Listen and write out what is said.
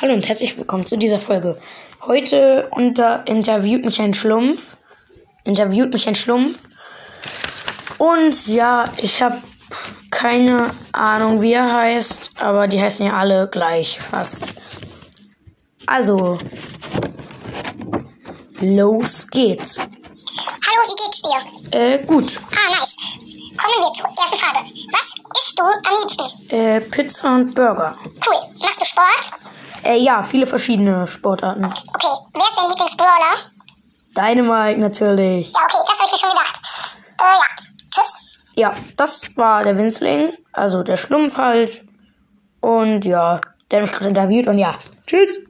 Hallo und herzlich willkommen zu dieser Folge. Heute unter, interviewt mich ein Schlumpf. Interviewt mich ein Schlumpf. Und ja, ich habe keine Ahnung, wie er heißt, aber die heißen ja alle gleich fast. Also, los geht's. Hallo, wie geht's dir? Äh, gut. Ah, nice. Kommen wir zur ersten Frage. Was isst du am liebsten? Äh, Pizza und Burger. Cool. Machst du Sport? Äh, ja, viele verschiedene Sportarten. Okay. Wer ist dein Lieblingsbrawler? Dynamite natürlich. Ja, okay, das habe ich mir schon gedacht. Äh, ja. Tschüss. Ja, das war der Winzling, also der Schlumpf halt. Und ja, der hat mich gerade interviewt und ja, tschüss.